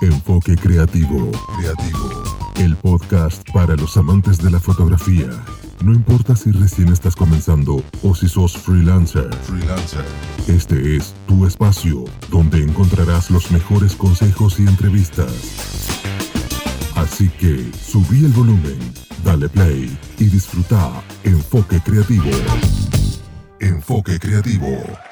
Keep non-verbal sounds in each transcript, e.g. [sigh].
Enfoque Creativo. Creativo. El podcast para los amantes de la fotografía. No importa si recién estás comenzando o si sos freelancer. Freelancer. Este es tu espacio donde encontrarás los mejores consejos y entrevistas. Así que subí el volumen, dale play y disfruta Enfoque Creativo. Enfoque Creativo.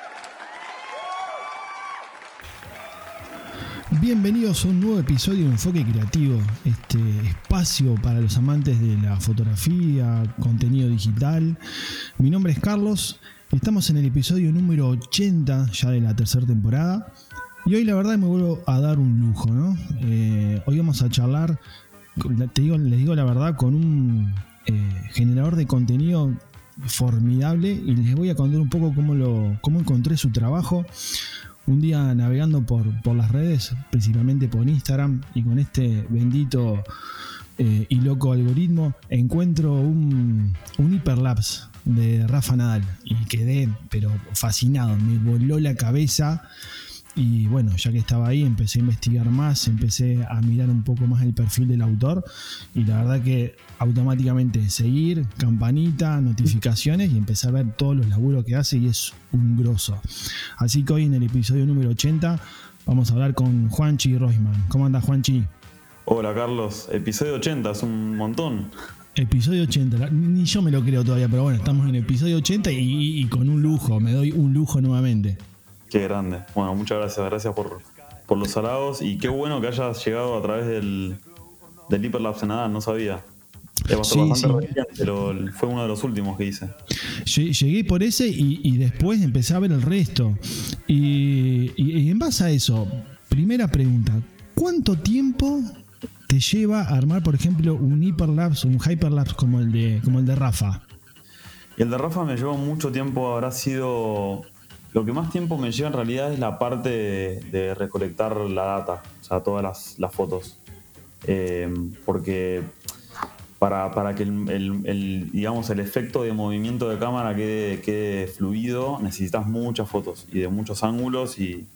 Bienvenidos a un nuevo episodio de Enfoque Creativo, este espacio para los amantes de la fotografía, contenido digital. Mi nombre es Carlos estamos en el episodio número 80 ya de la tercera temporada. Y hoy la verdad me vuelvo a dar un lujo, ¿no? Eh, hoy vamos a charlar, te digo, les digo la verdad, con un eh, generador de contenido formidable y les voy a contar un poco cómo, lo, cómo encontré su trabajo un día navegando por, las redes, principalmente por Instagram, y con este bendito eh, y loco algoritmo, encuentro un, un hiperlapse de Rafa Nadal. Y quedé, pero fascinado, me voló la cabeza y bueno, ya que estaba ahí, empecé a investigar más, empecé a mirar un poco más el perfil del autor y la verdad que automáticamente seguir, campanita, notificaciones y empecé a ver todos los laburos que hace y es un grosso. Así que hoy en el episodio número 80 vamos a hablar con Juanchi Roisman. ¿Cómo anda Juanchi? Hola Carlos, episodio 80, es un montón. Episodio 80, ni yo me lo creo todavía, pero bueno, estamos en episodio 80 y con un lujo, me doy un lujo nuevamente. Qué grande. Bueno, muchas gracias. Gracias por, por los halagos. Y qué bueno que hayas llegado a través del, del Hyperlapse nada, no sabía. Sí, sí. pero fue uno de los últimos que hice. Llegué por ese y, después empecé a ver el resto. Y, y, en base a eso, primera pregunta: ¿cuánto tiempo te lleva a armar, por ejemplo, un hiperlapse, un hyperlapse como el de, como el de Rafa? Y el de Rafa me llevó mucho tiempo, habrá sido lo que más tiempo me lleva en realidad es la parte de, recolectar la data, o sea, todas las, fotos. Eh, porque para, que el, digamos, el efecto de movimiento de cámara quede, fluido, necesitas muchas fotos y de muchos ángulos y,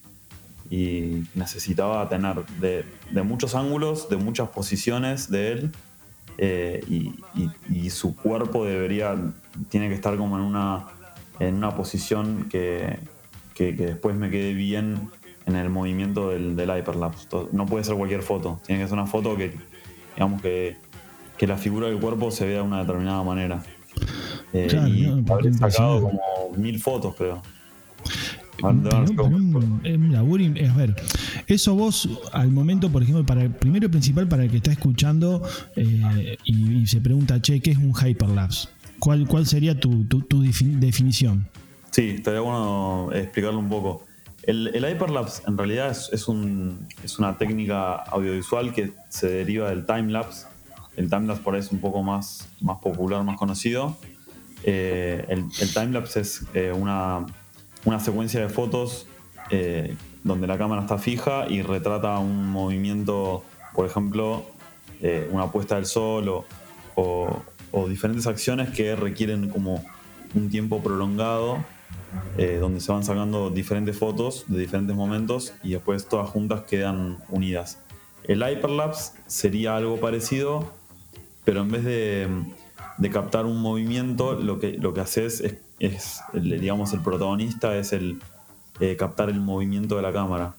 necesitaba tener de, muchos ángulos, de muchas posiciones de él eh, y, su cuerpo debería, tiene que estar como en una en una posición que, después me quede bien en el movimiento del, del hyperlapse. No puede ser cualquier foto, tiene que ser una foto que, digamos, que, la figura del cuerpo se vea de una determinada manera. Eh, y habré sacado como mil fotos, creo. a ver, eso vos al momento, por ejemplo, para el primero y principal para el que está escuchando eh, y, y, se pregunta, che, ¿qué es un hyperlapse? ¿Cuál, cuál sería tu, definición? Sí, estaría bueno explicarlo un poco. El, hyperlapse en realidad es, una técnica audiovisual que se deriva del timelapse. El timelapse por ahí es un poco más, más popular, más conocido. Eh, el, timelapse es eh, una, secuencia de fotos eh, donde la cámara está fija y retrata un movimiento, por ejemplo, una puesta del sol o diferentes acciones que requieren como un tiempo prolongado eh, donde se van sacando diferentes fotos de diferentes momentos y después todas juntas quedan unidas. El hyperlapse sería algo parecido, pero en vez de, captar un movimiento, lo que, lo que haces es, digamos, el protagonista es el eh, captar el movimiento de la cámara.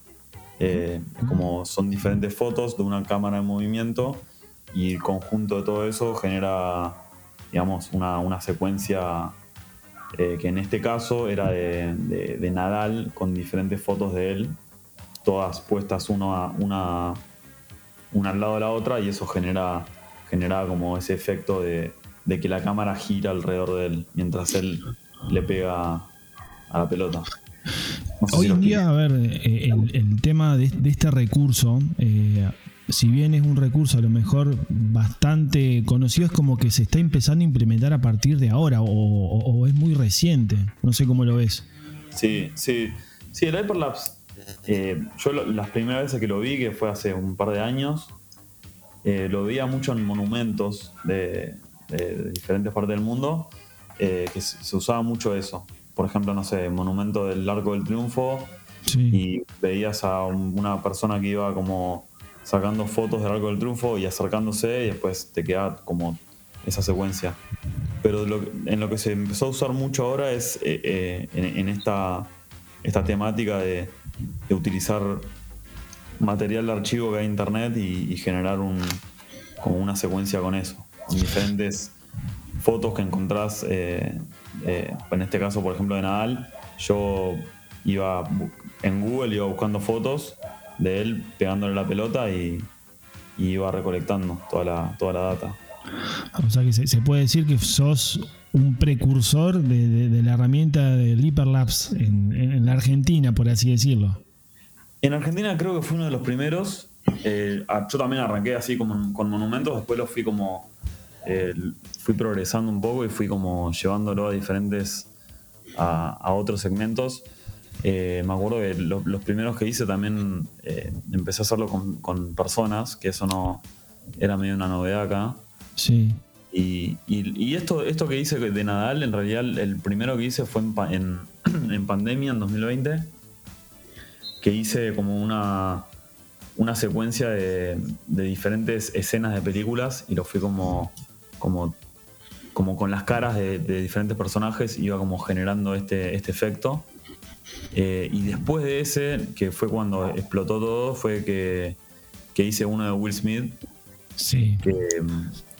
Eh, como son diferentes fotos de una cámara en movimiento y el conjunto de todo eso genera digamos, una, secuencia eh, que en este caso era de, Nadal con diferentes fotos de él, todas puestas una, una, una al lado de la otra y eso genera, genera como ese efecto de, que la cámara gira alrededor de él mientras él le pega a la pelota. Hoy en día, a ver, eh, el, tema de, este recurso, eh, si bien es un recurso a lo mejor bastante conocido, es como que se está empezando a implementar a partir de ahora o, es muy reciente. No sé cómo lo ves. Sí, sí. Sí, el Hyperlapse, eh, yo las primeras veces que lo vi, que fue hace un par de años, eh, lo veía mucho en monumentos de, diferentes partes del mundo, eh, que se, usaba mucho eso. Por ejemplo, no sé, monumento del Arco del Triunfo, y veías a una persona que iba como sacando fotos del arco del triunfo y acercándose y después te queda como esa secuencia. Pero en lo que se empezó a usar mucho ahora es eh, eh, en, esta, esta temática de, utilizar material de archivo que hay en internet y, generar un, como una secuencia con eso, con diferentes fotos que encontrás, eh, en este caso por ejemplo de Nadal, yo iba en Google, iba buscando fotos de él pegándole la pelota y, iba recolectando toda la, toda la data. O sea que se, puede decir que sos un precursor de, la herramienta del Hyperlapse en, en, la Argentina, por así decirlo. En Argentina creo que fue uno de los primeros. Eh, yo también arranqué así como con monumentos, después lo fui como. Eh, fui progresando un poco y fui como llevándolo a diferentes. a, a otros segmentos. Eh, me acuerdo que los primeros que hice también eh, empecé a hacerlo con, personas, que eso no era medio una novedad acá. Sí. Y, esto, esto que hice de Nadal, en realidad el primero que hice fue en, [clears throat] en, pandemia, en 2020, que hice como una, una secuencia de, diferentes escenas de películas y lo fui como, como, como con las caras de, de diferentes personajes, iba como generando este, este efecto. Eh, y después de ese, que fue cuando explotó todo, fue que, hice uno de Will Smith. Sí.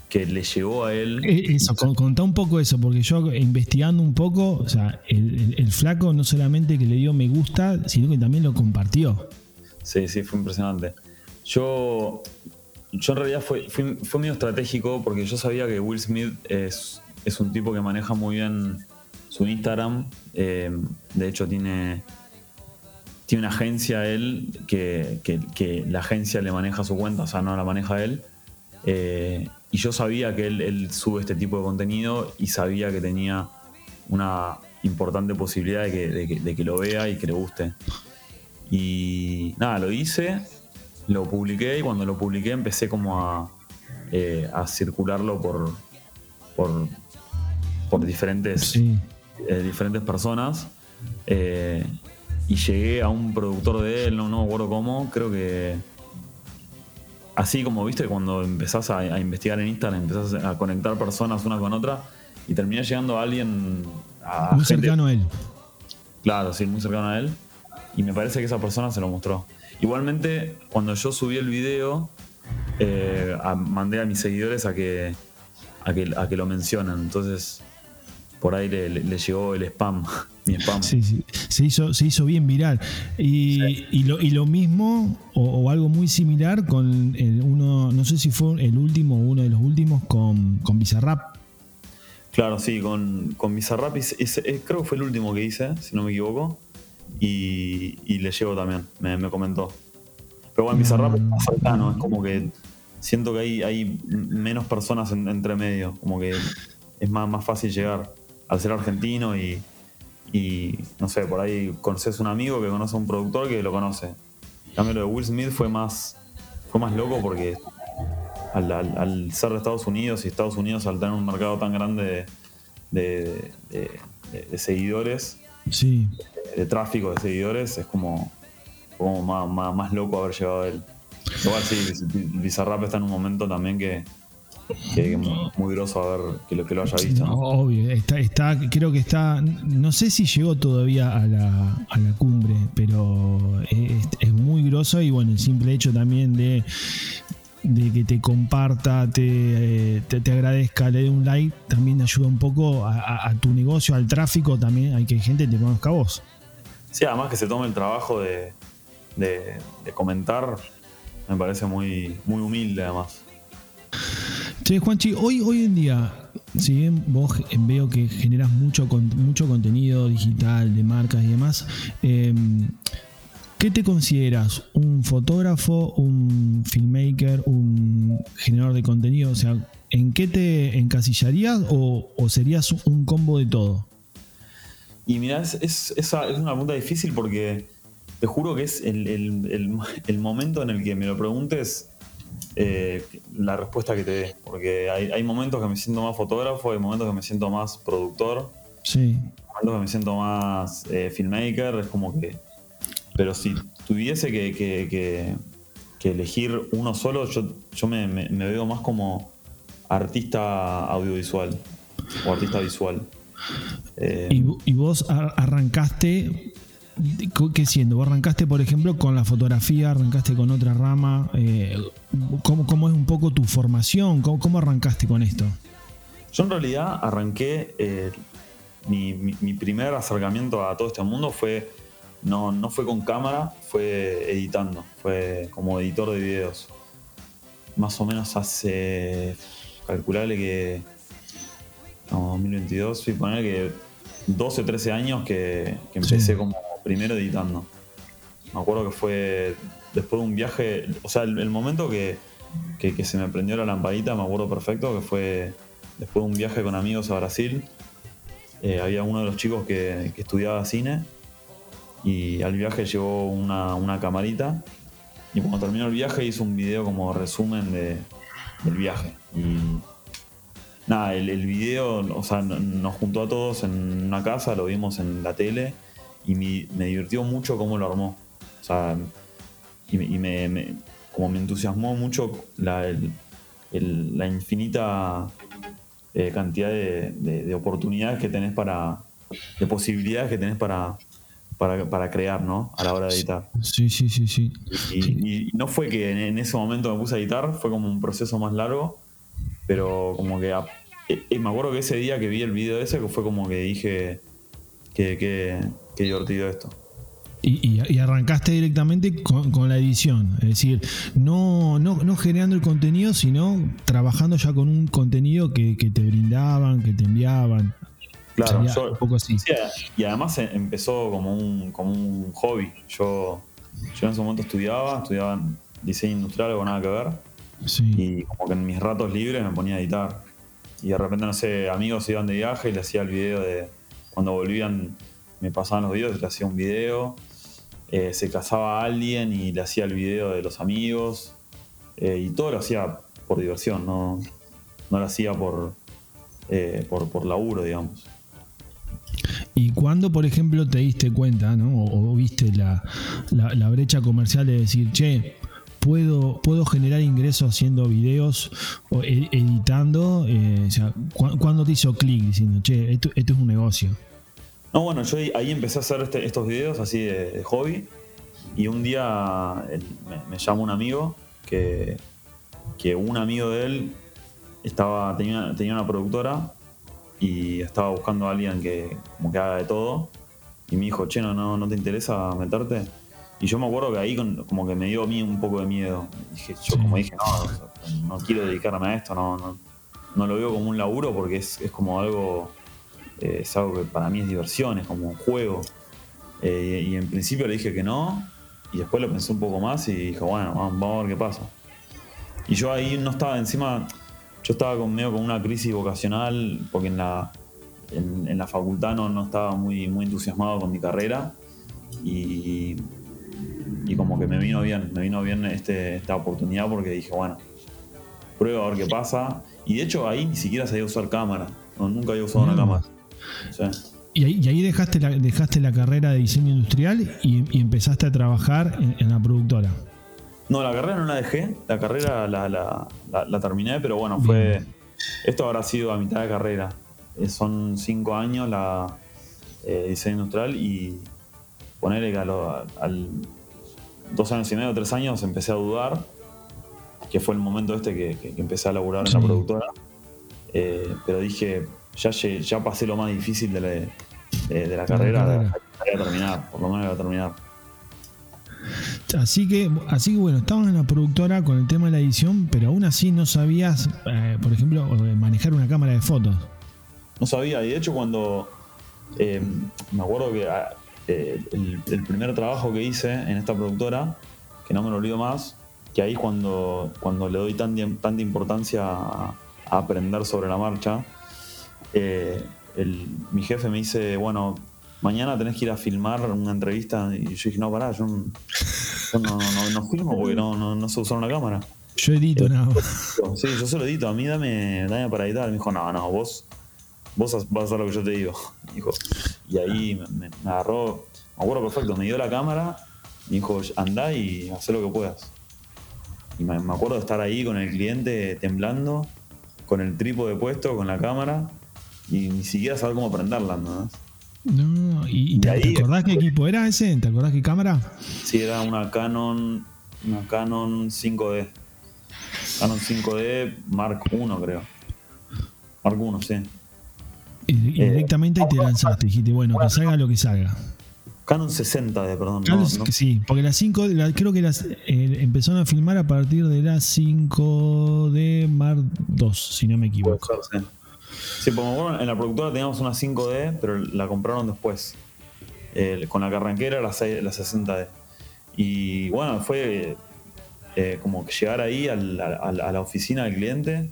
Que, le llegó a él. Eh, eso, contá un poco eso, porque yo investigando un poco, o sea, el, flaco no solamente que le dio me gusta, sino que también lo compartió. Sí, sí, fue impresionante. Yo, yo en realidad fue, fue, medio estratégico porque yo sabía que Will Smith es, es un tipo que maneja muy bien su Instagram. Eh, de hecho, tiene, tiene una agencia él que, la agencia le maneja su cuenta, o sea, no la maneja él. Eh, y yo sabía que él, sube este tipo de contenido y sabía que tenía una importante posibilidad de que, lo vea y que le guste. Y nada, lo hice, lo publiqué y cuando lo publiqué empecé como a, eh, circularlo por, por, por diferentes eh, diferentes personas. Eh, y llegué a un productor de él, no, no me acuerdo cómo, creo que. Así como viste, cuando empezás a, investigar en Instagram, empezás a conectar personas una con otra y terminé llegando a alguien. muy cercano a él. Claro, sí, muy cercano a él. Y me parece que esa persona se lo mostró. Igualmente, cuando yo subí el video, eh, mandé a mis seguidores a que, a que, a que lo mencionen. Entonces, por ahí le, llegó el spam, [laughs] mi spam. Sí, sí. Se hizo, se hizo bien viral. Y, lo, mismo, o, algo muy similar con el uno, no sé si fue el último o uno de los últimos con, con Bizarrap. Claro, sí, con, con Bizarrap creo que fue el último que hice, si no me equivoco. Y, le llegó también, me, comentó. Pero bueno, Bizarrap es más cercano, es como que siento que hay, hay menos personas entre medio, como que es más, más fácil llegar al ser argentino y, no sé, por ahí conoces un amigo que conoce a un productor que lo conoce. En cambio, lo de Will Smith fue más, fue más loco porque al, ser de Estados Unidos y Estados Unidos al tener un mercado tan grande de, seguidores, sí. de, tráfico de seguidores, es como, como más, loco haber llegado a él. Igual sí, Bizarrap está en un momento también que, que muy groso a ver que lo, que lo haya visto. Obvio, está, está, creo que está, no sé si llegó todavía a la, a la cumbre, pero es, muy groso y bueno, el simple hecho también de, de que te comparta, te, te, agradezca, le dé un like, también ayuda un poco a, tu negocio, al tráfico, también hay que gente te conozca a vos. Sí, además que se tome el trabajo de, de, de comentar, me parece muy, muy humilde además. Che, Juanchi, hoy, hoy en día, si bien vos veo que generas mucho, mucho contenido digital de marcas y demás, em, ¿qué te consideras? ¿Un fotógrafo, un filmmaker, un generador de contenido? O sea, ¿en qué te encasillarías o, serías un combo de todo? Y mira, es, es, una pregunta difícil porque te juro que es el, el momento en el que me lo preguntes eh, la respuesta que te dé. Porque hay, momentos que me siento más fotógrafo, hay momentos que me siento más productor. Sí. Hay momentos que me siento más eh, filmmaker. Es como que pero si tuviese que, elegir uno solo, yo, yo me, veo más como artista audiovisual o artista visual. Eh, ¿Y, vos arrancaste ¿Qué siendo? ¿Vos arrancaste, por ejemplo, con la fotografía? ¿Arrancaste con otra rama? Eh, ¿cómo, es un poco tu formación? ¿Cómo, arrancaste con esto? Yo en realidad arranqué, eh, mi, primer acercamiento a todo este mundo fue, no, no fue con cámara, fue editando, fue como editor de videos. Más o menos hace, calculable que, no, 2022, fui poner que 12 o 13 años que, empecé como primero editando. Me acuerdo que fue después de un viaje, o sea, el, momento que, se me prendió la lampadita, me acuerdo perfecto, que fue después de un viaje con amigos a Brasil. Eh, había uno de los chicos que, estudiaba cine y al viaje llevó una, camarita y cuando terminó el viaje hizo un video como resumen de, del viaje. Y nada, el, el, video, o sea, nos juntó a todos en una casa, lo vimos en la tele y me, divirtió mucho cómo lo armó. O sea, y, me, como me entusiasmó mucho la, la infinita eh, cantidad de, oportunidades que tenés para, de posibilidades que tenés para, para, crear, ¿no? A la hora de editar. Sí, sí, sí, sí. Y, no fue que en, ese momento me puse a editar, fue como un proceso más largo, pero como que... Eh, eh, me acuerdo que ese día que vi el video ese, que fue como que dije que, que qué divertido esto. Y, arrancaste directamente con, la edición, es decir, no, no, generando el contenido, sino trabajando ya con un contenido que, te brindaban, que te enviaban. Claro, un poco así. y además em, empezó como un, como un hobby. Yo, yo en ese momento estudiaba, estudiaba diseño industrial, algo nada que ver. Y como que en mis ratos libres me ponía a editar. Y de repente, no sé, amigos iban de viaje y le hacía el video de cuando volvían me pasaban los videos, le hacía un video. Eh, se casaba alguien y le hacía el video de los amigos. Eh, y todo lo hacía por diversión, no, no lo hacía por, eh, por, por, laburo, digamos. ¿Y cuándo, por ejemplo, te diste cuenta, ¿no? o, viste la, la, brecha comercial de decir, che, puedo, puedo generar ingresos haciendo videos o editando? o ¿Cuándo te hizo clic diciendo, che, esto, esto es un negocio? No, bueno, yo ahí empecé a hacer este, estos videos así de, hobby. Y un día me, llama un amigo que, que un amigo de él estaba, tenía, tenía una productora y estaba buscando a alguien que como que haga de todo. Y me dijo, che, no, no, te interesa meterte. Y yo me acuerdo que ahí como que me dio a mí un poco de miedo. Dije, yo como dije, no, no quiero dedicarme a esto, no, no, no, lo veo como un laburo porque es, es como algo eh, es algo que para mí es diversión, es como un juego. Eh, y en principio le dije que no, y después lo pensé un poco más y dije, bueno, vamos, a ver qué pasa. Y yo ahí no estaba encima, yo estaba con, medio con una crisis vocacional, porque en la, en, la facultad no, no, estaba muy, muy entusiasmado con mi carrera. Y, y como que me vino bien, me vino bien este, esta oportunidad porque dije, bueno, prueba a ver qué pasa. Y de hecho ahí ni siquiera sabía usar cámara, nunca había usado una cámara. Y ahí, dejaste, la, dejaste la carrera de diseño industrial y, empezaste a trabajar en, la productora. No, la carrera no la dejé, la carrera la, terminé, pero bueno, fue. Esto habrá sido a mitad de carrera. Eh, son cinco años la eh, diseño industrial y ponerle que al dos años y medio, tres años empecé a dudar, que fue el momento este que, empecé a laburar en la productora. Eh, pero dije, ya, ya pasé lo más difícil de la, carrera, voy a terminar, por lo menos voy a terminar. Así que, así que bueno, estabas en la productora con el tema de la edición, pero aún así no sabías, eh, por ejemplo, manejar una cámara de fotos. No sabía, y de hecho cuando eh, me acuerdo que ah, eh, el, primer trabajo que hice en esta productora, que no me lo olvido más, que ahí cuando, cuando le doy tanta, tanta importancia a aprender sobre la marcha, eh, mi jefe me dice, bueno, mañana tenés que ir a filmar una entrevista. Y yo dije, no, pará, yo, no, no, filmo porque no, no, sé usar una cámara. Yo edito nada Sí, yo solo edito, a mí dame, dame para editar. Me dijo, no, no, vos, vos vas a hacer lo que yo te digo. [laughs] Dijo, y ahí me, agarró, me acuerdo perfecto, me dio la cámara Me dijo, andá y haz lo que puedas. Y me, me acuerdo de estar ahí con el cliente temblando, con el trípode puesto, con la cámara, y ni siquiera saber cómo prenderla, ¿no? No, ¿y, y te, ahí- te acordás qué equipo era ese? ¿Te acordás qué cámara? Sí, era una Canon, una Canon 5D. Canon 5D Mark I, creo. Mark I, sí. Y, y Eh, directamente ahí te lanzaste, dijiste, bueno, que salga lo que salga. Canon 60D, perdón. no- Carlos, no- que sí, porque las 5, creo que las eh, empezaron a filmar a partir de las 5 de Mar 2, si no me equivoco. ser, sí. Sí, porque en la productora teníamos una 5D, pero la compraron después. Eh, con la que arranqué era la, la 60D. Y bueno, fue eh, como que llegar ahí a, la oficina del cliente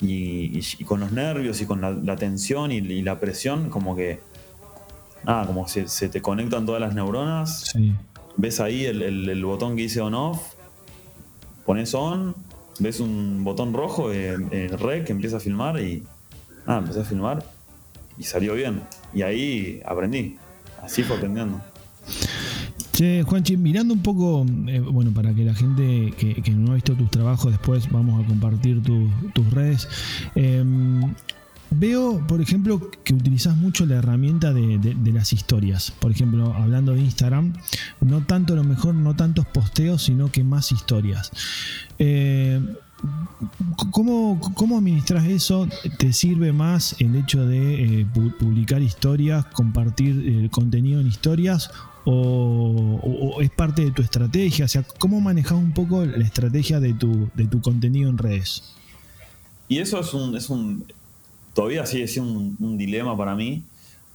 y, y- y con los nervios y con la, la tensión y, y la presión, como que. Nada, como se, se te conectan todas las neuronas. Sí. Ves ahí el, el- el botón que dice on-off, pones on, ves un botón rojo en, en rec que empieza a filmar y. Nada, empecé a filmar y salió bien. Y ahí aprendí. Así fue aprendiendo. Che, Juanchi, mirando un poco, eh, bueno, para que la gente que, no ha visto tus trabajos después vamos a compartir tu- tus redes. Eh, veo, por ejemplo, que utilizas mucho la herramienta de las historias. Por ejemplo, hablando de Instagram, no tanto a lo mejor, no tantos posteos, sino que más historias. Eh, ¿Cómo, ¿Cómo administras eso? ¿Te sirve más el hecho de eh, pu- publicar historias, compartir el contenido en historias? O, es parte de tu estrategia? O sea, ¿cómo manejas un poco la estrategia de tu, de tu contenido en redes? Y eso es un. Es un todavía sigue siendo un, un dilema para mí,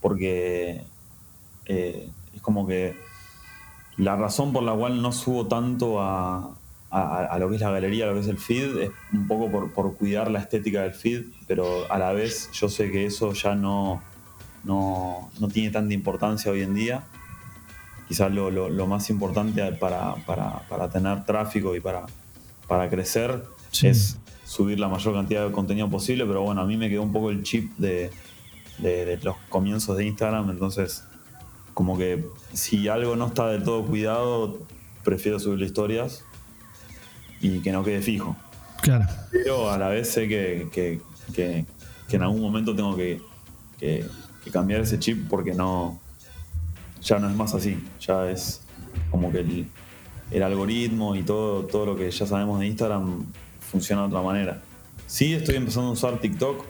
porque eh, es como que la razón por la cual no subo tanto a, a- a lo que es la galería, a lo que es el feed, es un poco por, por cuidar la estética del feed, pero a la vez yo sé que eso ya no, no, no tiene tanta importancia hoy en día. Quizás lo, lo- lo más importante para, para- para tener tráfico y para, para crecer Sí. es subir la mayor cantidad de contenido posible, pero bueno, a mí me quedó un poco el chip de, de- de los comienzos de Instagram, entonces como que si algo no está del todo cuidado, prefiero subir historias y que no quede fijo. Claro. Pero a la vez sé que, que- que- que en algún momento tengo que, cambiar ese chip porque no ya no es más así. Ya es como que el, el algoritmo y todo, todo lo que ya sabemos de Instagram funciona de otra manera. Sí, estoy empezando a usar TikTok,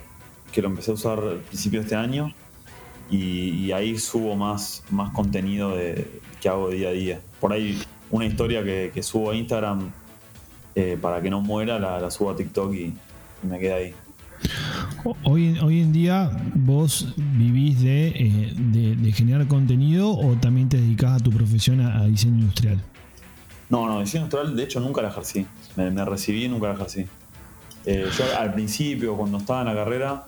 que lo empecé a usar al principio de este año, y, y ahí subo más, más contenido de, que hago día a día. Por ahí una historia que, que subo a Instagram eh, para que no muera, la, la subo a TikTok y, y me queda ahí. Hoy, en- hoy en día vos vivís de, eh, de- de generar contenido o también te dedicás a tu profesión a, a diseño industrial. No, no, diseño industrial de hecho nunca la ejercí. Me, me recibí y nunca la ejercí. Eh, yo al principio, cuando estaba en la carrera,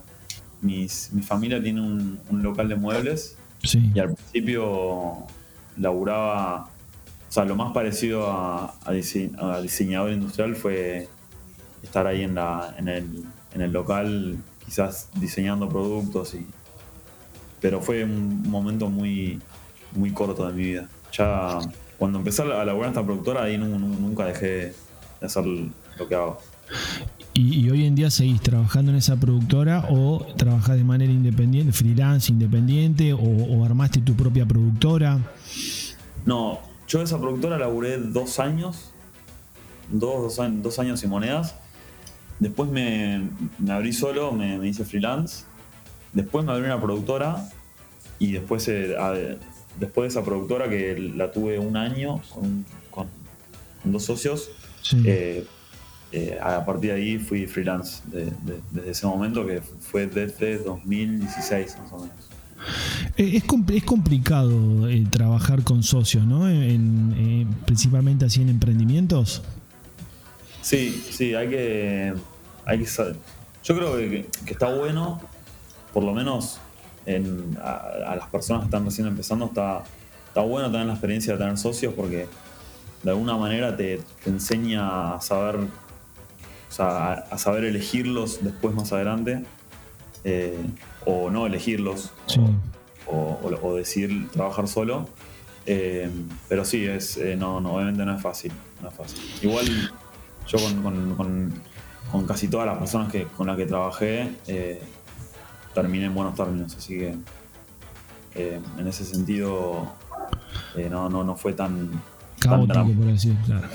mis- mi familia tiene un, un local de muebles Sí. y al principio laburaba, o sea, lo más parecido a, a dise- a diseñador industrial fue estar ahí en, la, en, el, en el local, quizás diseñando productos, y, pero fue un momento muy, muy corto de mi vida. Ya cuando empecé a laburar en esta productora, ahí nu- nu- nunca dejé de hacer lo que hago. Y, y hoy en día seguís trabajando en esa productora o trabajás de manera independiente, freelance, independiente, o, o armaste tu propia productora. No, yo de esa productora laburé dos años, dos, dos, años, dos años y monedas. Después me, me abrí solo, me, me hice freelance. Después me abrí una productora y después, eh, a- después de esa productora que la tuve un año con, con- con dos socios, Sí. eh, eh, a partir de ahí fui freelance de- de- desde ese momento que fue desde 2016 más o menos. Eh, Es, es complicado eh, trabajar con socios, ¿no? Eh, principalmente así en emprendimientos. Sí, sí, hay que, hay que saber. Yo creo que, que está bueno, por lo menos en- a, las personas que están recién empezando, está, está bueno tener la experiencia de tener socios porque de alguna manera te, enseña a saber, a, saber elegirlos después más adelante, o no elegirlos, Sí. o, o- o decidir trabajar solo. Eh, pero sí, es, eh, no, no, obviamente no es fácil. No es fácil. Igual yo con, con, con, casi todas las personas que, con las que trabajé eh, terminé en buenos términos, así que en ese sentido no, no, no fue tan... Caótico, por decir, claro.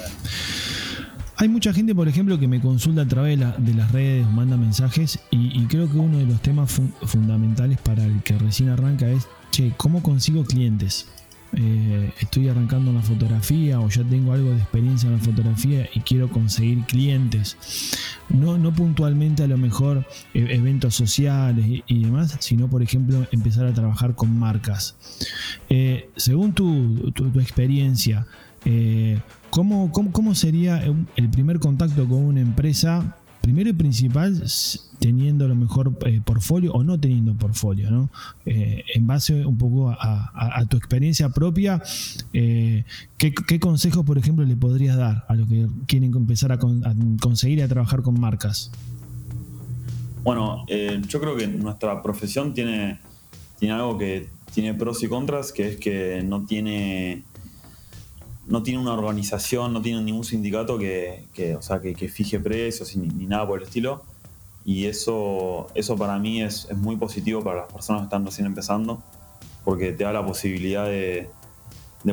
Hay mucha gente, por ejemplo, que me consulta a través de, las redes, manda mensajes y, creo que uno de los temas fundamentales para el que recién arranca es, che, ¿cómo consigo clientes? Eh, estoy arrancando en la fotografía o ya tengo algo de experiencia en la fotografía y quiero conseguir clientes. No, no puntualmente a lo mejor e, eventos sociales y, demás, sino por ejemplo empezar a trabajar con marcas. Eh, según tu, tu experiencia, eh, ¿cómo, cómo, sería el primer contacto con una empresa? Primero y principal, teniendo lo mejor eh, portfolio o no teniendo portfolio, ¿no? Eh, en base un poco a, tu experiencia propia, ¿qué, consejos, por ejemplo, le podrías dar a los que quieren empezar a, conseguir y a trabajar con marcas? Bueno, yo creo que nuestra profesión tiene, tiene algo que tiene pros y contras, que es que no tiene no tiene una organización, no tiene ningún sindicato que, o sea, que, fije precios ni, nada por el estilo. Y eso, eso para mí es, muy positivo para las personas que están recién empezando, porque te da la posibilidad de,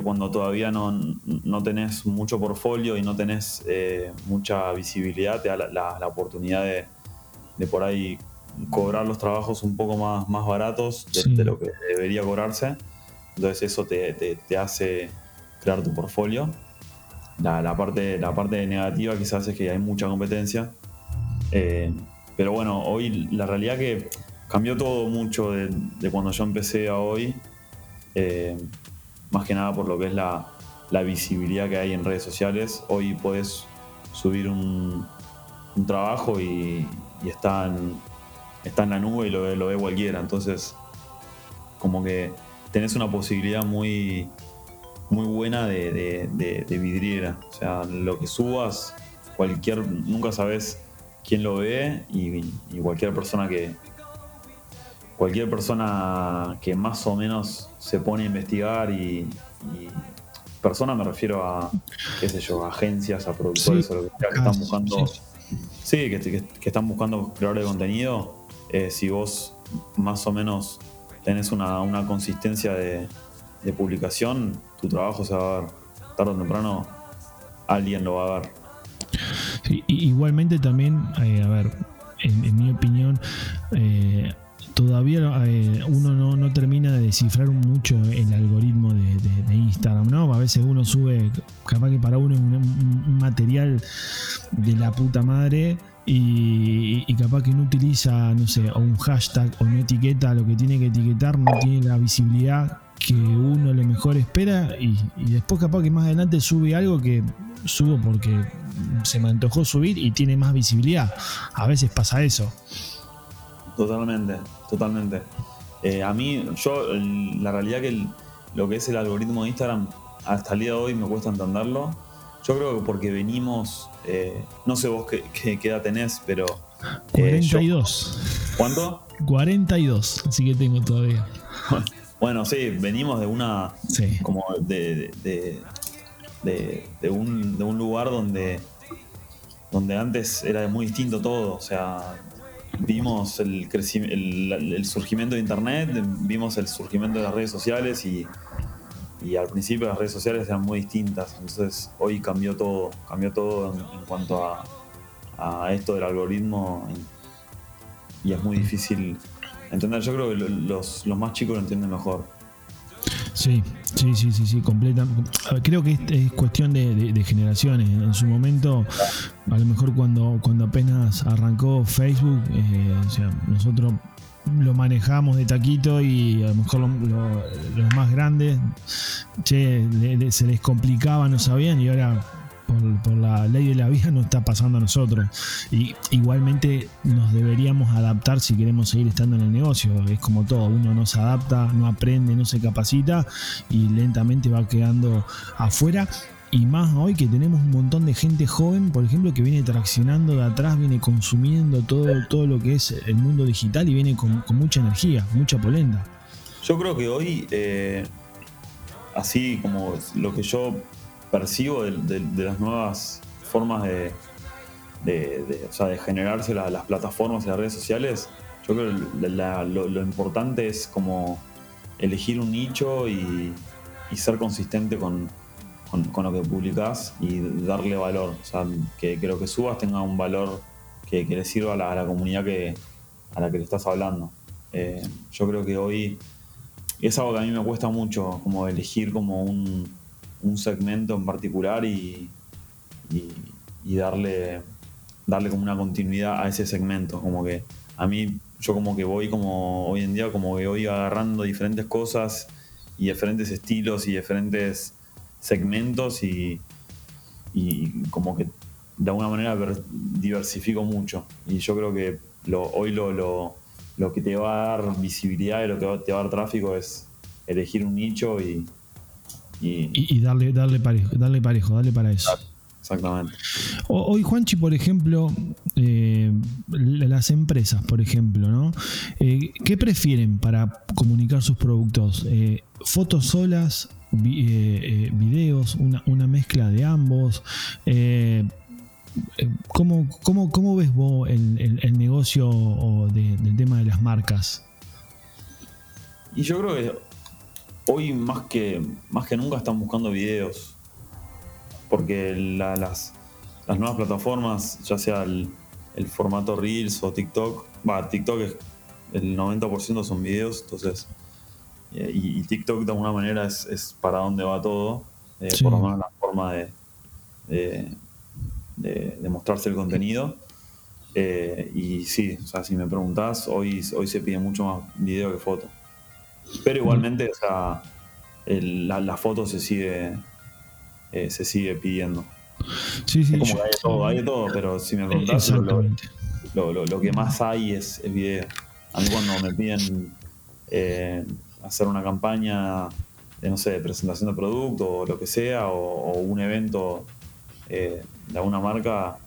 cuando todavía no, tenés mucho portfolio y no tenés eh, mucha visibilidad, te da la, oportunidad de, por ahí cobrar los trabajos un poco más, más baratos de, lo que debería cobrarse. Entonces eso te, te hace crear tu portfolio. La, parte, la parte negativa quizás es que hay mucha competencia. Eh, pero bueno, hoy la realidad que cambió todo mucho de, cuando yo empecé a hoy. Eh, más que nada por lo que es la, visibilidad que hay en redes sociales. Hoy puedes subir un, trabajo y, está, en, está en la nube y lo, lo ve cualquiera. Entonces, como que tenés una posibilidad muy, muy buena de, vidriera. O sea, lo que subas, cualquier, nunca sabes quién lo ve y, cualquier persona que cualquier persona que más o menos se pone a investigar y, persona me refiero a qué sé yo, agencias, a productores o lo que, que están buscando sí, que, están buscando creadores de contenido. Eh, si vos más o menos tenés una, una consistencia de, de publicación, tu trabajo se va a ver. Tarde o temprano alguien lo va a ver. igualmente también, eh, a ver, en, mi opinión, eh, todavía eh, uno no, termina de descifrar mucho el algoritmo de, Instagram, ¿no? A veces uno sube, capaz que para uno es un, material de la puta madre. Y, y, capaz que no utiliza, no sé, o un hashtag o no etiqueta lo que tiene que etiquetar, no tiene la visibilidad que uno a lo mejor espera y, después capaz que más adelante sube algo que subo porque se me antojó subir y tiene más visibilidad. A veces pasa eso. Totalmente, totalmente. Eh, a mí, yo, la realidad que lo que es el algoritmo de Instagram, hasta el día de hoy me cuesta entenderlo. Yo creo que porque venimos, eh, no sé vos qué, qué, edad tenés, pero... 42. Eh, ¿Cuánto? 42, así que tengo todavía. Bueno, sí, venimos de una. como de, de, un, de un lugar donde, donde antes era muy distinto todo. O sea, vimos el, el, surgimiento de Internet, vimos el surgimiento de las redes sociales y, al principio las redes sociales eran muy distintas. Entonces hoy cambió todo, cambió todo en, cuanto a, a, esto del algoritmo y es muy difícil entender. Yo creo que los, más chicos lo entienden mejor. Sí, sí, sí, sí, sí, completa. Creo que es, cuestión de, generaciones. En su momento, a lo mejor cuando, cuando apenas arrancó Facebook, eh, o sea, nosotros lo manejamos de taquito y a lo mejor los más grandes che, se les complicaba, no sabían y ahora por, la ley de la vida nos está pasando a nosotros. Y igualmente nos deberíamos adaptar si queremos seguir estando en el negocio. Es como todo, uno no se adapta, no aprende, no se capacita y lentamente va quedando afuera. Y más hoy que tenemos un montón de gente joven, por ejemplo, que viene traccionando de atrás, viene consumiendo todo, todo lo que es el mundo digital y viene con, mucha energía, mucha polenta. Yo creo que hoy, eh, así como lo que yo percibo de, las nuevas formas de, de, o sea, de generarse las plataformas y las redes sociales, yo creo que lo, importante es como elegir un nicho y, ser consistente con, lo que publicás y darle valor. O sea, que, lo que subas tenga un valor que, le sirva a la, comunidad que, a la que le estás hablando. Eh, yo creo que hoy es algo que a mí me cuesta mucho, como elegir como un, segmento en particular y, y, darle, darle como una continuidad a ese segmento. Como que a mí, yo como que voy como hoy en día, como que voy agarrando diferentes cosas y diferentes estilos y diferentes segmentos y, y como que de alguna manera diversifico mucho. Y yo creo que lo, hoy lo, lo lo que te va a dar visibilidad y lo que te va a dar tráfico es elegir un nicho y. Y, darle, darle parejo, darle parejo, darle para eso. Exactamente. Hoy, Juanchi, por ejemplo, eh, las empresas, por ejemplo, ¿no? Eh, ¿Qué prefieren para comunicar sus productos? Eh, ¿Fotos solas? videos, una, una, mezcla de ambos. ¿Cómo, cómo, ves vos el, negocio del tema de las marcas? Y yo creo que hoy más que, más que nunca están buscando videos. Porque las, nuevas plataformas, ya sea el, formato Reels o TikTok, va, TikTok es, el 90% son videos, entonces. Y, TikTok de alguna manera es, para dónde va todo, eh, por lo menos la forma de de, mostrarse el contenido. Eh, y sí, o sea, si me preguntás, hoy, hoy se pide mucho más video que foto. Pero igualmente, o sea, la, foto se sigue, eh, se sigue pidiendo. Sí, sí, como hay de todo, hay de todo, pero si me preguntás, lo, lo, que más hay es el video. A mí cuando me piden eh, hacer una campaña de, no sé, de presentación de producto o lo que sea, o, un evento eh, de alguna marca,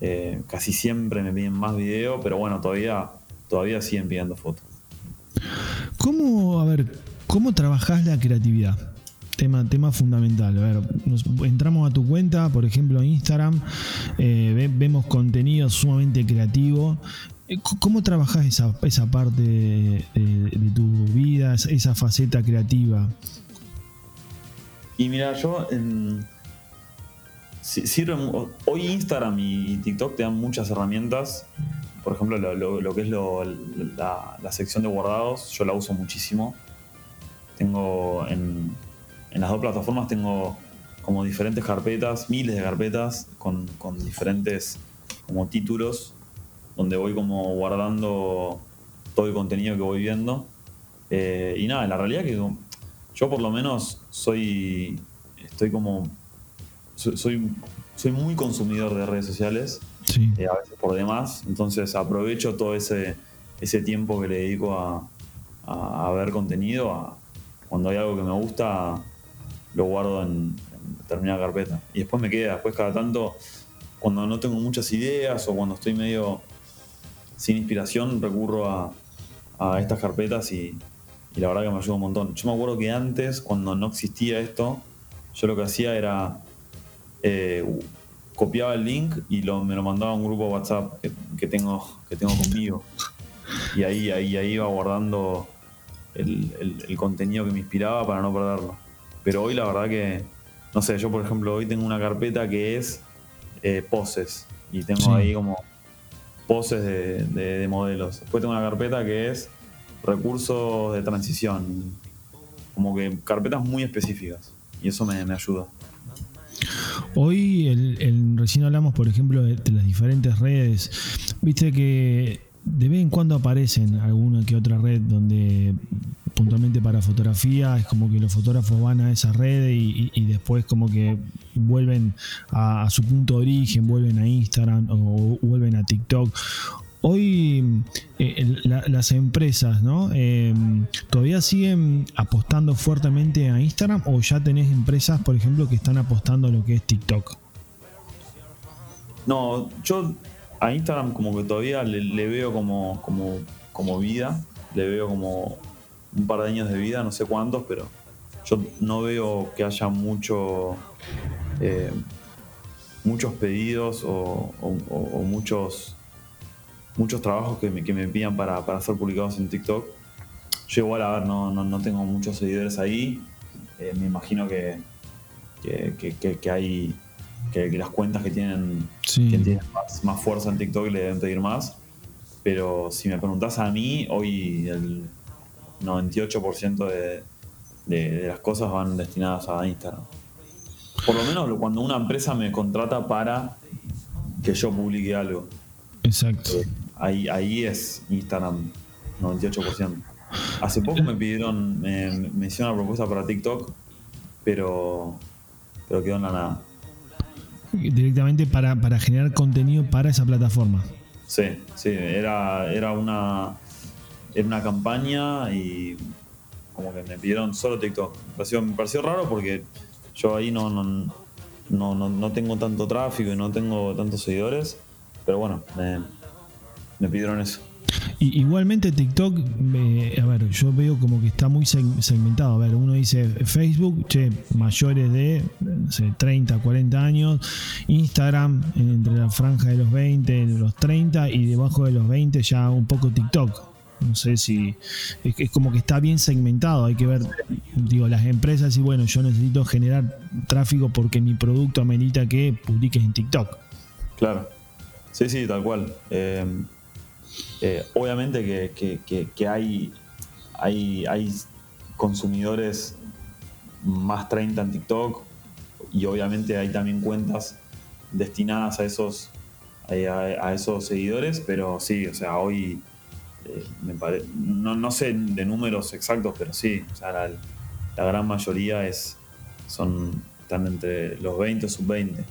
eh, casi siempre me piden más video, pero bueno, todavía, todavía siguen pidiendo fotos. ¿Cómo, a ver, cómo trabajás la creatividad? Tema, tema fundamental. A ver, entramos a tu cuenta, por ejemplo, Instagram, eh, vemos contenido sumamente creativo. Eh, ¿Cómo trabajas esa, esa parte de, tu vida, esa faceta creativa? Y mira, yo en, hoy Instagram y TikTok te dan muchas herramientas. Por ejemplo, lo, que es la, sección de guardados, yo la uso muchísimo. Tengo en, las dos plataformas tengo como diferentes carpetas, miles de carpetas con, diferentes como títulos, donde voy como guardando todo el contenido que voy viendo. Eh, y nada, la realidad que yo por lo menos soy, estoy como soy, soy muy consumidor de redes sociales, eh, a veces por demás, entonces aprovecho todo ese, ese tiempo que le dedico a, ver contenido, cuando hay algo que me gusta, lo guardo en, determinada carpeta. Y después me queda, después cada tanto, cuando no tengo muchas ideas o cuando estoy medio sin inspiración, recurro a, estas carpetas y, y la verdad que me ayuda un montón. Yo me acuerdo que antes, cuando no existía esto, yo lo que hacía era eh, copiaba el link y lo, me lo mandaba a un grupo WhatsApp que, tengo, que tengo conmigo. Y ahí, ahí, ahí iba guardando el, contenido que me inspiraba para no perderlo. Pero hoy la verdad que, no sé, yo por ejemplo hoy tengo una carpeta que es eh, poses y tengo ahí como poses de, modelos. Después tengo una carpeta que es recursos de transición, como que carpetas muy específicas y eso me, me ayuda. Hoy el, recién hablamos, por ejemplo, de, las diferentes redes. Viste que de vez en cuando aparecen alguna que otra red donde puntualmente para fotografía es como que los fotógrafos van a esa red y, después como que vuelven a, su punto de origen, vuelven a Instagram o vuelven a TikTok. Hoy eh, las empresas, ¿no? Em, ¿Todavía siguen apostando fuertemente a Instagram o ya tenés empresas, por ejemplo, que están apostando a lo que es TikTok? No, yo a Instagram como que todavía le, veo como, como, como vida, le veo como un par de años de vida, no sé cuántos, pero yo no veo que haya mucho eh, muchos pedidos o, muchos muchos trabajos que me, que me pidan para, para, ser publicados en TikTok. Yo igual, a ver, no, no, tengo muchos seguidores ahí. Eh, me imagino que, que, hay que, las cuentas que tienen, más, fuerza en TikTok le deben pedir más. Pero si me preguntas a mí, hoy el 98% de, de, las cosas van destinadas a Instagram. Por lo menos cuando una empresa me contrata para que yo publique algo. Exacto. Eh, ahí, ahí es Instagram 98%. Hace poco me pidieron, me, me hicieron una propuesta para TikTok, pero, pero quedó en la nada. Directamente para, para generar contenido para esa plataforma. Sí, sí, era, era una, era una campaña y como que me pidieron solo TikTok. Me pareció, raro porque yo ahí no, no, no, tengo tanto tráfico y no tengo tantos seguidores, pero bueno, me, pidieron eso. Y, igualmente TikTok, a ver, yo veo como que está muy segmentado. A ver, uno dice Facebook, che, mayores de 30, 40 años. Instagram, entre la franja de los 20, los 30 y debajo de los 20 ya un poco TikTok. No sé si es, como que está bien segmentado. Hay que ver, digo, las empresas y bueno, yo necesito generar tráfico porque mi producto amerita que publiques en TikTok. Claro. Sí, sí, tal cual. Eh, eh, obviamente que, hay, hay, hay consumidores más 30 en TikTok y obviamente hay también cuentas destinadas a esos, a esos seguidores, pero sí, o sea, hoy eh, no, sé de números exactos, pero sí, la, gran mayoría es son están entre los 20 y sub 20.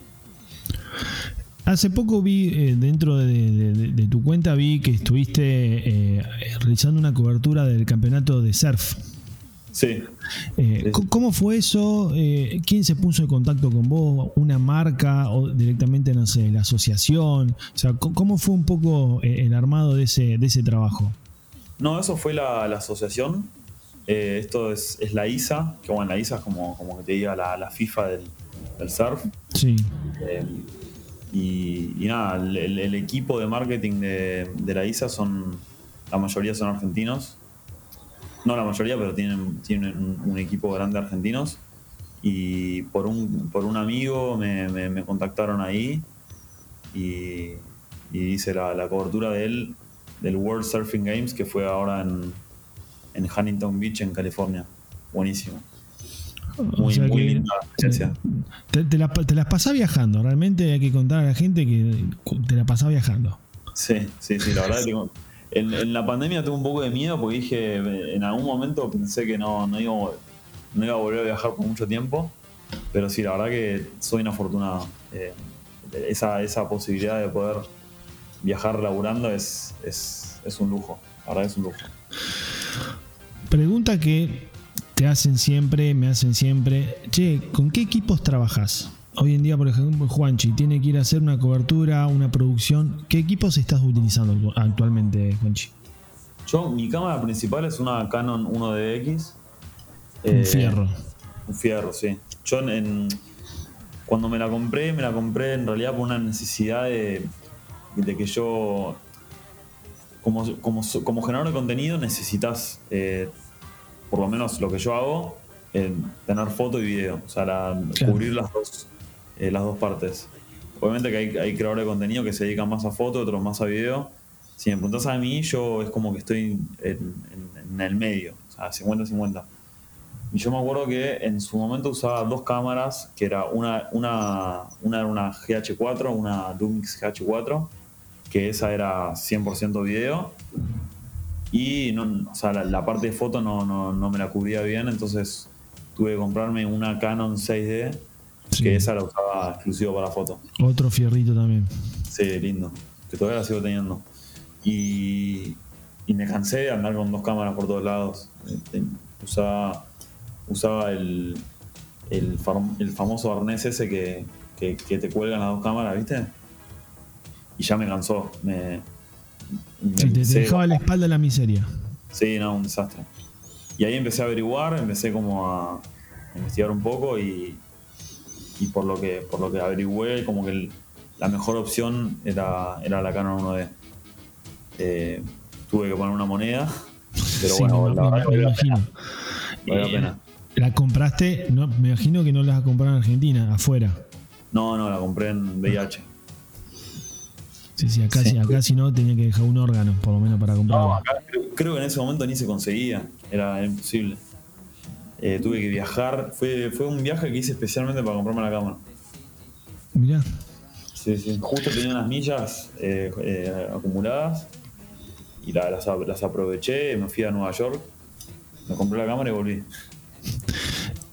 Hace poco vi eh, dentro de, tu cuenta vi que estuviste eh, realizando una cobertura del campeonato de surf. Sí. ¿Cómo fue eso? ¿Quién se puso en contacto con vos? ¿Una marca o directamente, no sé, la asociación? O sea, ¿cómo fue un poco el armado de ese, de ese trabajo? No, eso fue la, asociación. Eh, esto es, la ISA, que bueno, la ISA es como, como que te diga la, FIFA del, surf. Sí. Y, nada, el, equipo de marketing de, la ISA son, la mayoría son argentinos. No la mayoría, pero tienen, tienen un, equipo grande de argentinos. Y por un, por un amigo me, contactaron ahí y, y hice la, la cobertura de él del World Surfing Games que fue ahora en, en Huntington Beach, en California. Buenísimo. Muy, muy linda experiencia. Te, las pasás viajando, realmente hay que contar a la gente que te la pasás viajando. Sí, sí, sí, la verdad que en, la pandemia tuve un poco de miedo porque dije, en algún momento pensé que no, no, iba, no iba a volver a viajar por mucho tiempo, pero sí, la verdad que soy un afortunado. Eh, esa, esa posibilidad de poder viajar laburando es, es, un lujo. Ahora es un lujo. Pregunta que hacen siempre, me hacen siempre. Che, ¿con qué equipos trabajas? Hoy en día, por ejemplo, Juanchi tiene que ir a hacer una cobertura, una producción. ¿Qué equipos estás utilizando actualmente, Juanchi? Yo, mi cámara principal es una Canon 1DX. Un eh, fierro. Un fierro, sí. Yo en, cuando me la compré, me la compré en realidad por una necesidad de, de que yo, como, como, generador de contenido, necesitas, eh, por lo menos lo que yo hago, eh, tener foto y video, o sea, cubrir las dos, eh, las dos partes. Obviamente que hay, hay, creadores de contenido que se dedican más a foto, otros más a video. Si me preguntas a mí, yo es como que estoy en, el medio, o sea, 50-50. Y yo me acuerdo que en su momento usaba dos cámaras, que era una, una, una era una GH4, una Lumix GH4, que esa era 100% video. Y no, o sea, la, parte de foto no, no, me la cubría bien, entonces tuve que comprarme una Canon 6D, que esa la usaba exclusivo para foto. Otro fierrito también. Sí, lindo, que todavía la sigo teniendo. Y, y me cansé de andar con dos cámaras por todos lados. Este, usaba, usaba el, el, famoso arnés ese que, que, que te cuelgan las dos cámaras, ¿viste? y ya me cansó. Me, te, dejaba la espalda la miseria. Sí, no, un desastre. Y ahí empecé a averiguar, empecé como a, investigar un poco y, y por lo que por lo que averigüé, como que la mejor opción era, era la Canon 1D. Eh, tuve que poner una moneda, [laughs] pero bueno, la verdad me, imagino. la pena. ¿La compraste? No, me imagino que no la has comprado en Argentina, afuera. No, no, la compré en VIH. Sí, sí, acá, sí. acá si no tenía que dejar un órgano, por lo menos, para comprarla. No, acá creo, que en ese momento ni se conseguía, era imposible. Eh, tuve que viajar, fue, fue un viaje que hice especialmente para comprarme la cámara. Mirá. Sí, sí, justo tenía unas millas eh, eh, acumuladas y las, las aproveché, me fui a Nueva York, me compré la cámara y volví.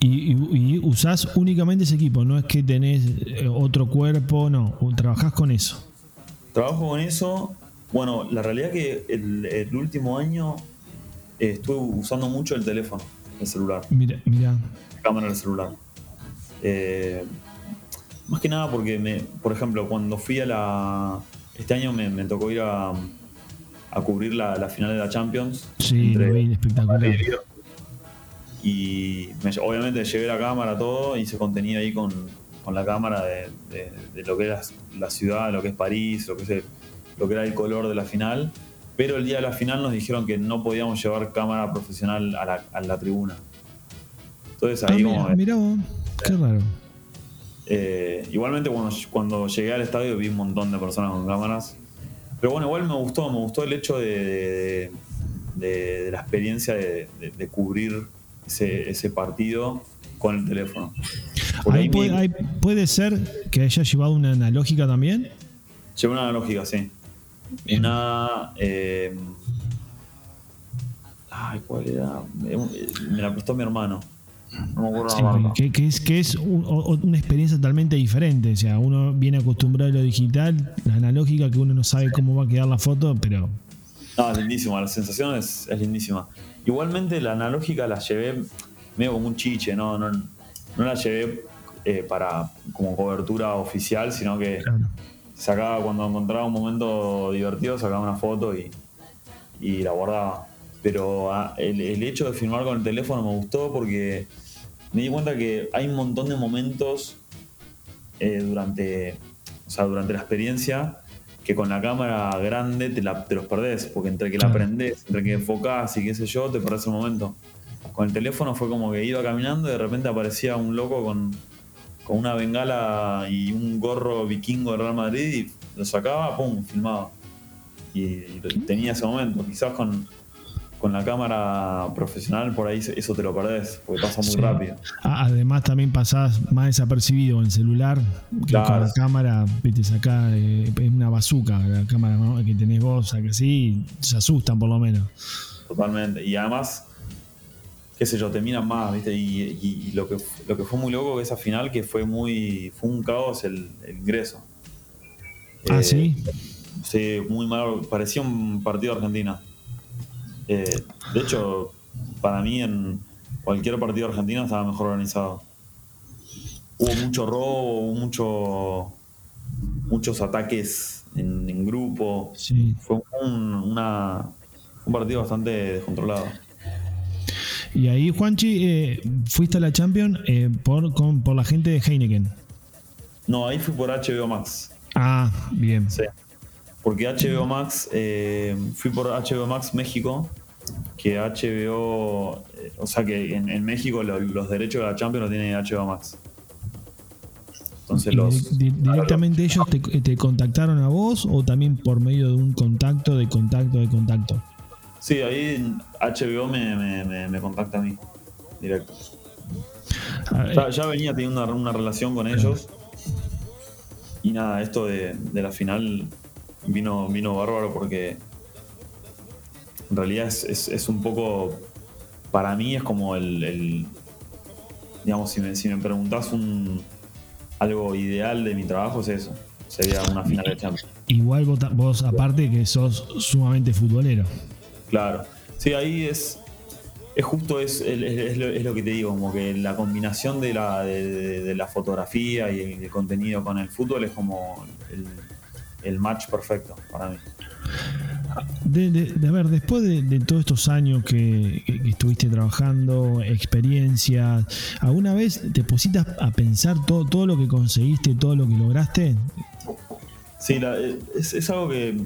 Y, usás únicamente ese equipo, no es que tenés otro cuerpo, no, trabajás con eso. Trabajo con eso. Bueno, la realidad es que el, último año estuve usando mucho el teléfono, el celular. Mira, mira. Cámara del celular. Eh, más que nada porque, me, por ejemplo, cuando fui a la. Este año me, tocó ir a, a cubrir la, final de la Champions. Sí, espectacular. Y obviamente llevé la cámara, todo, y se contenía ahí con, la cámara de, lo que era la ciudad, lo que es París, lo que, es lo que era el color de la final. Pero el día de la final nos dijeron que no podíamos llevar cámara profesional a la, tribuna. Entonces ahí ah, mira, vos, qué raro. Eh, igualmente cuando, cuando llegué al estadio vi un montón de personas con cámaras. Pero bueno, igual me gustó, me gustó el hecho de, de la experiencia de, cubrir ese, partido con el teléfono. Ahí puede, ser que haya llevado una analógica también. Llevó una analógica, sí. Una. Eh, ay, ¿cuál era? Me la prestó mi hermano. No me acuerdo que, que, es, que es una experiencia totalmente diferente. O sea, uno viene acostumbrado a lo digital, la analógica, que uno no sabe cómo va a quedar la foto, pero. No, es lindísima, la sensación es, es lindísima. Igualmente la analógica la llevé medio como un chiche, no, no, no la llevé eh, para como cobertura oficial, sino que sacaba cuando encontraba un momento divertido, sacaba una foto y, y la guardaba. Pero ah, el, hecho de filmar con el teléfono me gustó porque me di cuenta que hay un montón de momentos eh, durante, o sea, durante la experiencia que con la cámara grande te, la, te los perdés, porque entre que la prendés, entre que enfocás y qué sé yo, te perdés el momento. Con el teléfono fue como que iba caminando y de repente aparecía un loco con, con una bengala y un gorro vikingo de Real Madrid y lo sacaba, pum, filmaba. y tenía ese momento. Quizás con, con la cámara profesional por ahí eso te lo perdés, porque pasa muy rápido. Además también pasás más desapercibido en el celular, que con la cámara, viste, acá eh, es una bazuca la cámara que tenés vos, que sí, se asustan por lo menos. Totalmente, y además, qué sé yo, te miran más, viste, y, lo, que, lo que fue muy loco esa final, que fue muy, fue un caos el, ingreso. Ah, sí. Eh, sí, muy malo, parecía un partido de Argentina. Eh, de hecho, para mí en cualquier partido argentino estaba mejor organizado. Hubo mucho robo, hubo mucho, muchos ataques en, grupo. Fue un, partido bastante descontrolado. Y ahí, Juanchi, eh, fuiste a la Champions eh, por, por la gente de Heineken. No, ahí fui por HBO Max. Ah, bien. Sí. Porque HBO Max, eh, fui por HBO Max México, que HBO, eh, o sea que en, México los derechos de la Champions los tiene HBO Max. Entonces los, ¿Directamente ellos te, contactaron a vos o también por medio de un contacto, de contacto, de contacto? Sí, ahí HBO me, contacta a mí, directo. Ya, venía teniendo una, relación con ellos. Y nada, esto de, de la final vino, vino bárbaro porque en realidad es, un poco, para mí es como el, digamos, si me, si me preguntás un, algo ideal de mi trabajo es eso, sería una final de Champions. Igual vos, aparte que sos sumamente futbolero. Claro, sí, ahí es, es justo es, es, lo, que te digo, como que la combinación de la, de, la fotografía y el, contenido con el fútbol es como el, el match perfecto para mí. De, a ver, después de, todos estos años que, estuviste trabajando, experiencias, ¿alguna vez te pusiste a pensar todo, todo lo que conseguiste, todo lo que lograste? Sí, es, algo que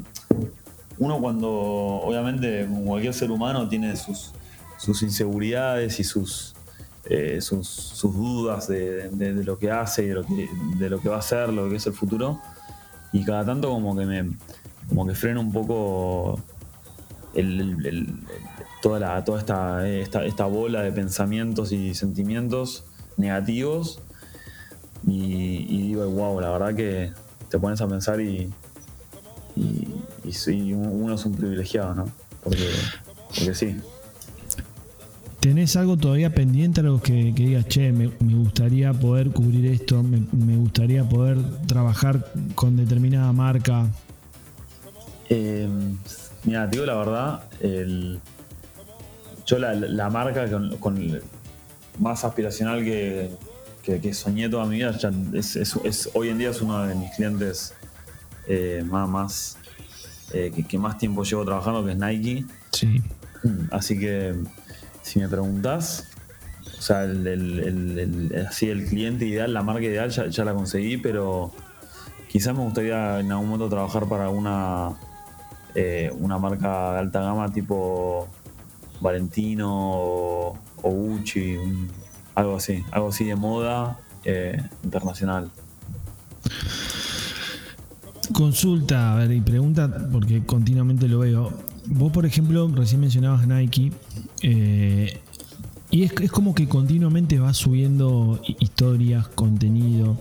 uno cuando, obviamente, como cualquier ser humano, tiene sus, sus inseguridades y sus, eh, sus, dudas de, lo que hace y de lo que, de lo que va a ser, lo que es el futuro. Y cada tanto como que me como que freno un poco toda, toda esta, esta, bola de pensamientos y sentimientos negativos. Y, digo, wow, la verdad que te pones a pensar y, uno es un privilegiado, ¿no? Porque, porque sí. ¿Tenés algo todavía pendiente, algo que, que digas, che, me, gustaría poder cubrir esto, me, gustaría poder trabajar con determinada marca? Eh, mira, digo la verdad, yo la, marca con, más aspiracional que, soñé toda mi vida, es, hoy en día es uno de mis clientes eh, más, eh, que, más tiempo llevo trabajando, que es Nike. Sí. Así que si me preguntas, o sea, el, así el cliente ideal, la marca ideal ya, la conseguí, pero quizás me gustaría en algún momento trabajar para una, eh, una marca de alta gama tipo Valentino o, Gucci, algo así, algo así de moda eh, internacional. Consulta, a ver, y pregunta, porque continuamente lo veo. Vos, por ejemplo, recién mencionabas Nike, eh, y es, es, como que continuamente vas subiendo historias, contenido.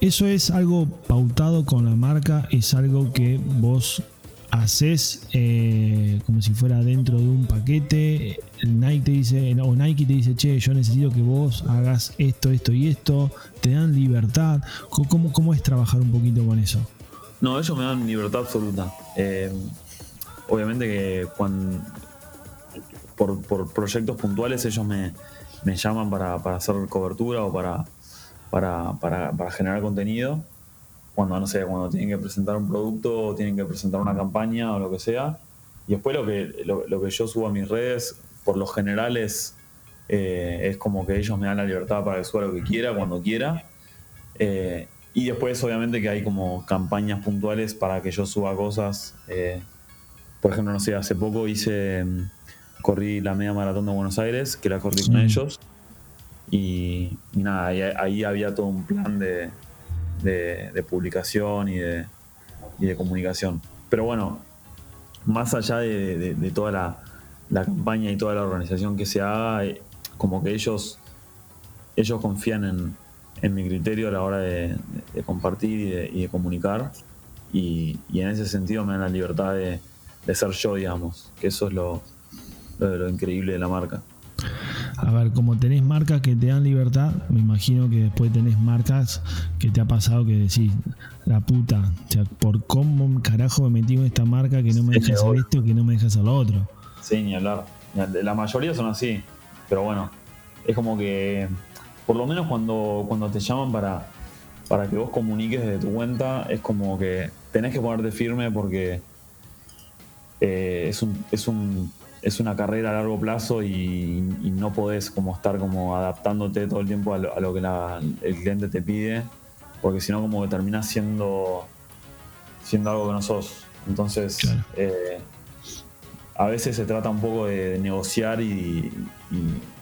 ¿Eso es algo pautado con la marca? ¿Es algo que vos haces eh, como si fuera dentro de un paquete? Nike te dice, o Nike te dice, che, yo necesito que vos hagas esto, esto y esto. ¿Te dan libertad? ¿Cómo, cómo es trabajar un poquito con eso? No, ellos me dan libertad absoluta. Eh, obviamente que cuando, por, proyectos puntuales ellos me, llaman para, hacer cobertura o para, para, generar contenido. Cuando, no sé, cuando tienen que presentar un producto o tienen que presentar una campaña o lo que sea. Y después lo que, lo, que yo subo a mis redes, por lo general es, eh, es como que ellos me dan la libertad para que suba lo que quiera, cuando quiera. Eh, y después obviamente que hay como campañas puntuales para que yo suba cosas. Eh, por ejemplo, no sé, hace poco hice, mm, corrí la media maratón de Buenos Aires, que la corrí con ellos. Y, nada, ahí, había todo un plan de, publicación y de, de, comunicación. Pero bueno, más allá de, toda la, campaña y toda la organización que se haga, eh, como que ellos, ellos confían en, mi criterio a la hora de, compartir y de, comunicar. y, en ese sentido me dan la libertad de, de ser yo, digamos, que eso es lo, lo, increíble de la marca. A ver, como tenés marcas que te dan libertad, me imagino que después tenés marcas que te ha pasado que decís, la puta, o sea, por cómo carajo me metí en esta marca que no me deja hacer esto, que no me deja hacer lo otro. Sí, ni hablar. La mayoría son así, pero bueno, es como que, por lo menos cuando, cuando te llaman para, para que vos comuniques desde tu cuenta, es como que tenés que ponerte firme porque eh, es, un, es, un, es una carrera a largo plazo y, no podés como estar como adaptándote todo el tiempo a lo, que el cliente te pide, porque si no como que terminás siendo, siendo algo que no sos. Entonces, eh, a veces se trata un poco de negociar y,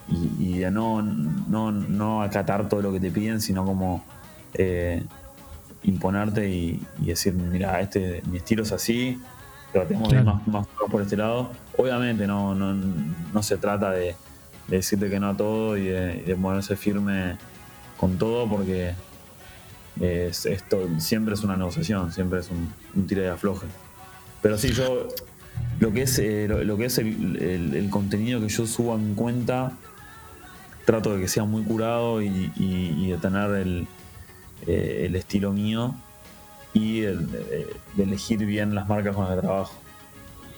de no, no, acatar todo lo que te piden, sino como eh, imponerte y, decir, mira, este, mi estilo es así, tratemos de ir más, por este lado. Obviamente no, no, se trata de, decirte que no a todo y de, ponerse firme con todo porque esto siempre es una negociación, siempre es un, un tira de afloje. Pero sí, yo lo que es, eh, lo, que es el, contenido que yo subo mi cuenta, trato de que sea muy curado y, de tener el, eh, el estilo mío y de, elegir bien las marcas con las que trabajo.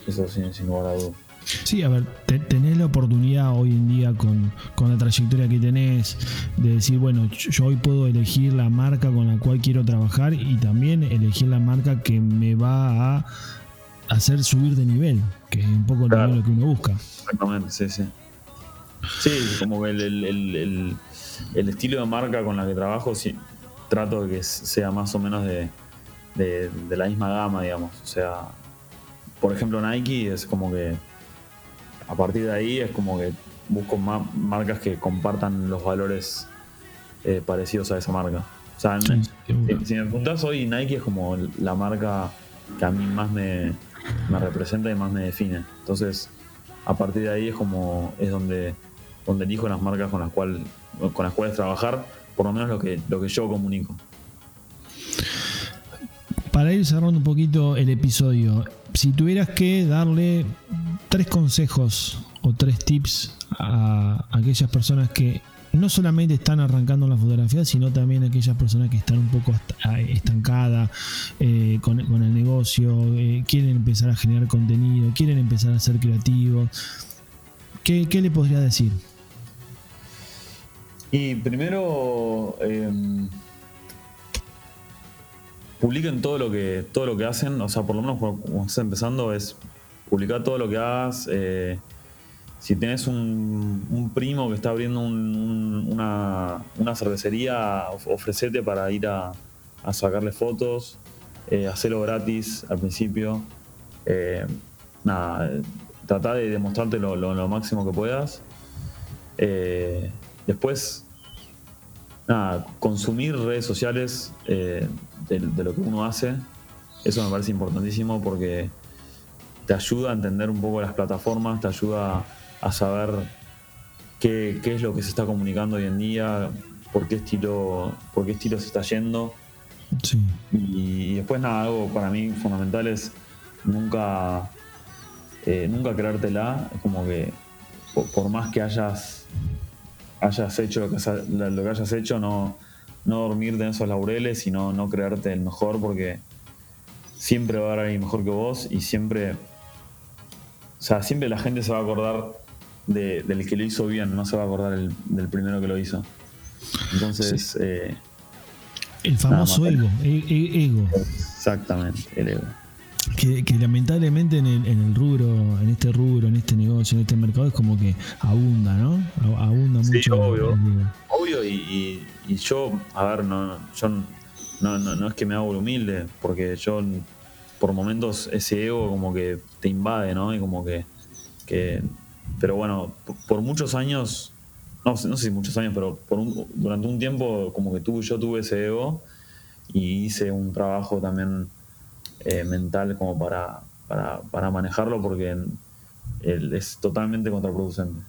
Eso sin, sin lugar a dudas. Sí, a ver, tenés la oportunidad hoy en día con, la trayectoria que tenés de decir, bueno, yo hoy puedo elegir la marca con la cual quiero trabajar y también elegir la marca que me va a hacer subir de nivel, que es un poco lo que uno busca. Exactamente, sí, sí. Sí, como que el, estilo de marca con la que trabajo, sí, trato de que sea más o menos de, de, la misma gama, digamos. O sea, por ejemplo, Nike es como que a partir de ahí es como que busco más marcas que compartan los valores eh, parecidos a esa marca. O sea, si, me preguntas hoy, Nike es como la marca que a mí más me, me representa y más me define. Entonces, a partir de ahí es como es donde, donde elijo las marcas con las, cual, con las cuales trabajar, por lo menos lo que, lo que yo comunico. Para ir cerrando un poquito el episodio, si tuvieras que darle tres consejos o tres tips a aquellas personas que no solamente están arrancando la fotografía, sino también aquellas personas que están un poco estancadas eh, con, el negocio, eh, quieren empezar a generar contenido, quieren empezar a ser creativos. ¿Qué, le podría decir? Y primero, em, publiquen todo lo que todo lo que hacen, o sea, por lo menos como estás empezando es publicar todo lo que hagas. Eh, si tienes un, primo que está abriendo una, cervecería, ofrecete para ir a, sacarle fotos, eh, hacerlo gratis al principio. Eh, nada, trata de demostrarte lo, máximo que puedas. Después, nada, consumir redes sociales de, lo que uno hace. Eso me parece importantísimo porque te ayuda a entender un poco las plataformas, te ayuda a saber qué, es lo que se está comunicando hoy en día, por qué estilo, por qué estilo se está yendo. Y, después nada, algo para mí fundamental es nunca, eh, nunca creértela. Es como que por, más que hayas, hayas hecho lo que, lo que hayas hecho, no, no dormirte en esos laureles y no, no creerte el mejor porque siempre va a haber alguien mejor que vos y siempre o sea, siempre la gente se va a acordar del que lo hizo bien, no se va a acordar del primero que lo hizo. Entonces. Eh, el famoso ego, e, e, ego. Exactamente, el ego. Que, lamentablemente en el, rubro, en este rubro, en este negocio, en este mercado es como que abunda, ¿no? Abunda mucho. Sí, obvio. Obvio, y, yo, a ver, no, yo no, no, es que me hago humilde, porque yo por momentos ese ego como que te invade, ¿no? Y como que, pero bueno, por, muchos años, no, no, sé si muchos años, pero por durante un tiempo como que tuve, yo tuve ese ego y hice un trabajo también eh, mental como para, para, manejarlo porque es totalmente contraproducente.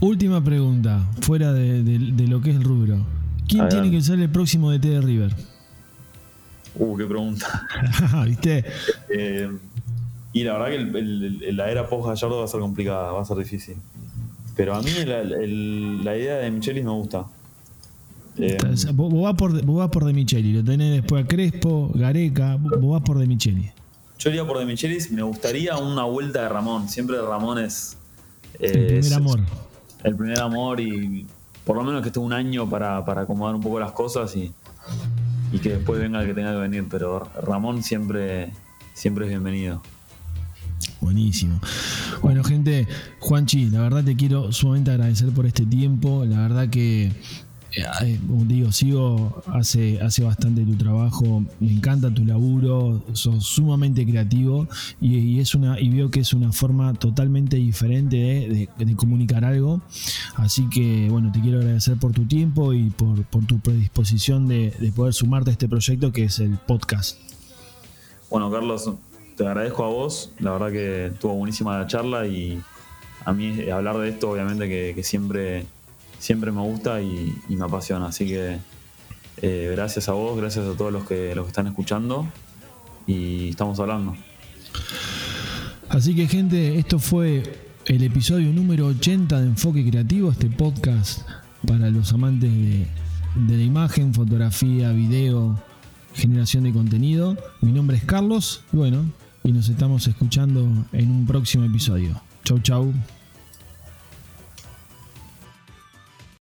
Última pregunta, fuera de, lo que es el rubro. ¿Quién tiene que ser el próximo DT de River? Uh, qué pregunta. [laughs] ¿Viste? Eh, y la verdad que la era post Gallardo va a ser complicada, va a ser difícil. Pero a mí la, idea de Michelis me gusta. Eh, vos, vas por, vos por De Micheli, lo tenés después a Crespo, Gareca, vos vas por De Micheli. Yo iría por De Michelis, me gustaría una vuelta de Ramón. Siempre Ramón es. el primer amor. El primer amor y por lo menos que esté un año para, para acomodar un poco las cosas y, y que después venga el que tenga que venir, pero Ramón siempre, siempre es bienvenido. Buenísimo. Bueno, gente, Juanchi, la verdad te quiero sumamente agradecer por este tiempo. La verdad que eh, digo, sigo hace, hace bastante tu trabajo, me encanta tu laburo, sos sumamente creativo y, es una, y veo que es una forma totalmente diferente de, comunicar algo. Así que bueno, te quiero agradecer por tu tiempo y por, tu predisposición de, poder sumarte a este proyecto que es el podcast. Bueno, Carlos, te agradezco a vos, la verdad que estuvo buenísima la charla y a mí eh, hablar de esto obviamente que siempre siempre me gusta y, me apasiona. Así que eh, gracias a vos, gracias a todos los que, los que están escuchando y estamos hablando. Así que gente, esto fue el episodio número 80 de Enfoque Creativo, este podcast para los amantes de, de la imagen, fotografía, video, generación de contenido. Mi nombre es Carlos bueno, y nos estamos escuchando en un próximo episodio. Chau, chau.